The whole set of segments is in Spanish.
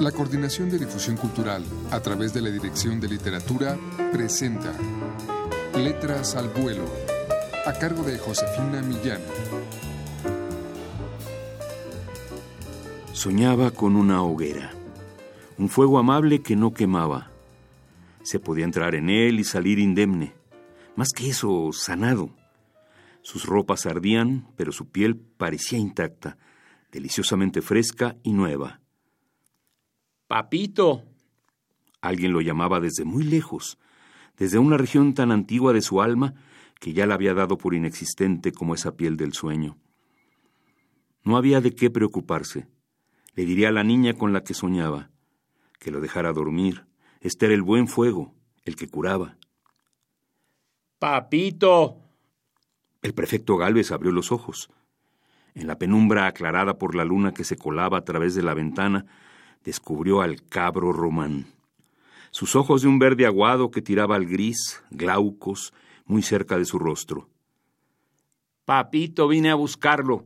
La Coordinación de Difusión Cultural, a través de la Dirección de Literatura, presenta Letras al Vuelo, a cargo de Josefina Millán. Soñaba con una hoguera, un fuego amable que no quemaba. Se podía entrar en él y salir indemne, más que eso, sanado. Sus ropas ardían, pero su piel parecía intacta, deliciosamente fresca y nueva. Papito. Alguien lo llamaba desde muy lejos, desde una región tan antigua de su alma que ya la había dado por inexistente como esa piel del sueño. No había de qué preocuparse. Le diría a la niña con la que soñaba, que lo dejara dormir. Este era el buen fuego, el que curaba. Papito. El prefecto Galvez abrió los ojos. En la penumbra aclarada por la luna que se colaba a través de la ventana, descubrió al cabro Román. Sus ojos de un verde aguado que tiraba al gris, glaucos, muy cerca de su rostro. Papito, vine a buscarlo.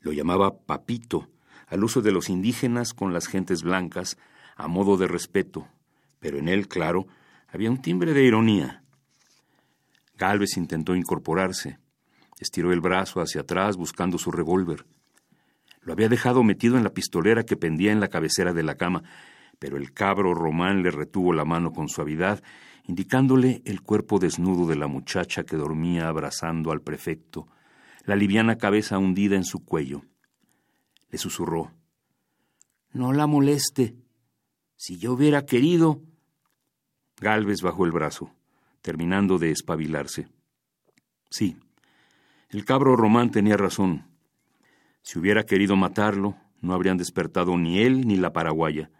Lo llamaba Papito, al uso de los indígenas con las gentes blancas, a modo de respeto, pero en él, claro, había un timbre de ironía. Galvez intentó incorporarse. Estiró el brazo hacia atrás buscando su revólver. Lo había dejado metido en la pistolera que pendía en la cabecera de la cama, pero el cabro Román le retuvo la mano con suavidad, indicándole el cuerpo desnudo de la muchacha que dormía abrazando al prefecto, la liviana cabeza hundida en su cuello. Le susurró No la moleste. Si yo hubiera querido. Galvez bajó el brazo, terminando de espabilarse. Sí, el cabro Román tenía razón. Si hubiera querido matarlo, no habrían despertado ni él ni la paraguaya.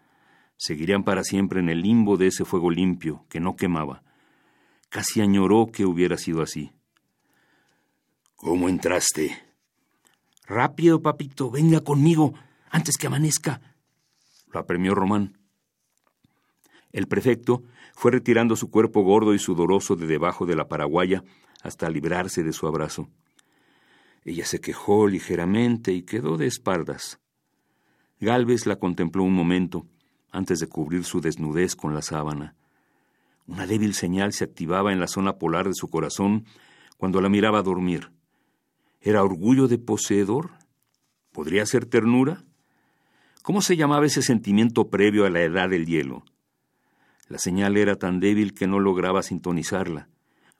Seguirían para siempre en el limbo de ese fuego limpio que no quemaba. Casi añoró que hubiera sido así. ¿Cómo entraste? Rápido, papito, venga conmigo, antes que amanezca. Lo apremió Román. El prefecto fue retirando su cuerpo gordo y sudoroso de debajo de la paraguaya hasta librarse de su abrazo. Ella se quejó ligeramente y quedó de espaldas. Galvez la contempló un momento antes de cubrir su desnudez con la sábana. Una débil señal se activaba en la zona polar de su corazón cuando la miraba dormir. ¿Era orgullo de poseedor? ¿Podría ser ternura? ¿Cómo se llamaba ese sentimiento previo a la edad del hielo? La señal era tan débil que no lograba sintonizarla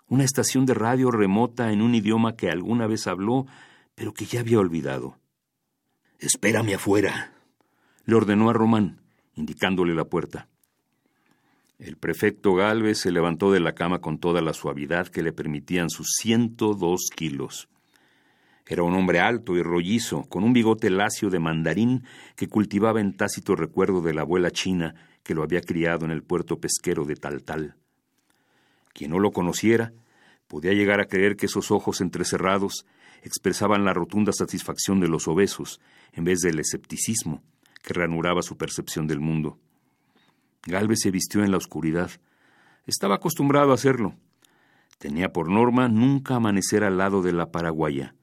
una estación de radio remota en un idioma que alguna vez habló, pero que ya había olvidado. Espérame afuera, le ordenó a Román, indicándole la puerta. El prefecto Galvez se levantó de la cama con toda la suavidad que le permitían sus ciento dos kilos. Era un hombre alto y rollizo, con un bigote lacio de mandarín que cultivaba en tácito recuerdo de la abuela china que lo había criado en el puerto pesquero de Taltal. Quien no lo conociera podía llegar a creer que esos ojos entrecerrados expresaban la rotunda satisfacción de los obesos en vez del escepticismo que reanuraba su percepción del mundo. Galvez se vistió en la oscuridad. Estaba acostumbrado a hacerlo. Tenía por norma nunca amanecer al lado de la paraguaya.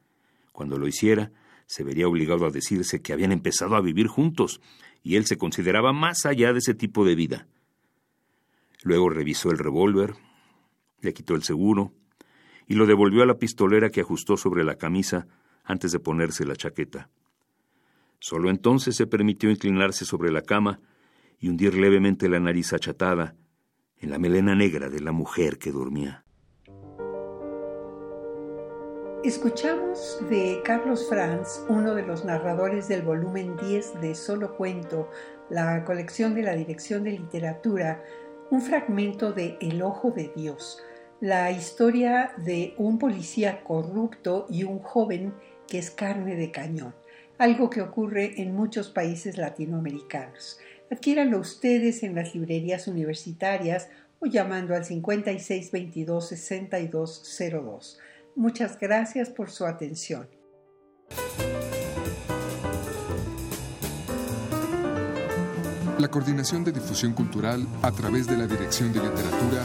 Cuando lo hiciera, se vería obligado a decirse que habían empezado a vivir juntos, y él se consideraba más allá de ese tipo de vida. Luego revisó el revólver, le quitó el seguro y lo devolvió a la pistolera que ajustó sobre la camisa antes de ponerse la chaqueta. Solo entonces se permitió inclinarse sobre la cama y hundir levemente la nariz achatada en la melena negra de la mujer que dormía. Escuchamos de Carlos Franz, uno de los narradores del volumen 10 de Solo Cuento, la colección de la Dirección de Literatura, un fragmento de El Ojo de Dios, la historia de un policía corrupto y un joven que es carne de cañón, algo que ocurre en muchos países latinoamericanos. Adquiéranlo ustedes en las librerías universitarias o llamando al 5622-6202. Muchas gracias por su atención. La Coordinación de Difusión Cultural a través de la Dirección de Literatura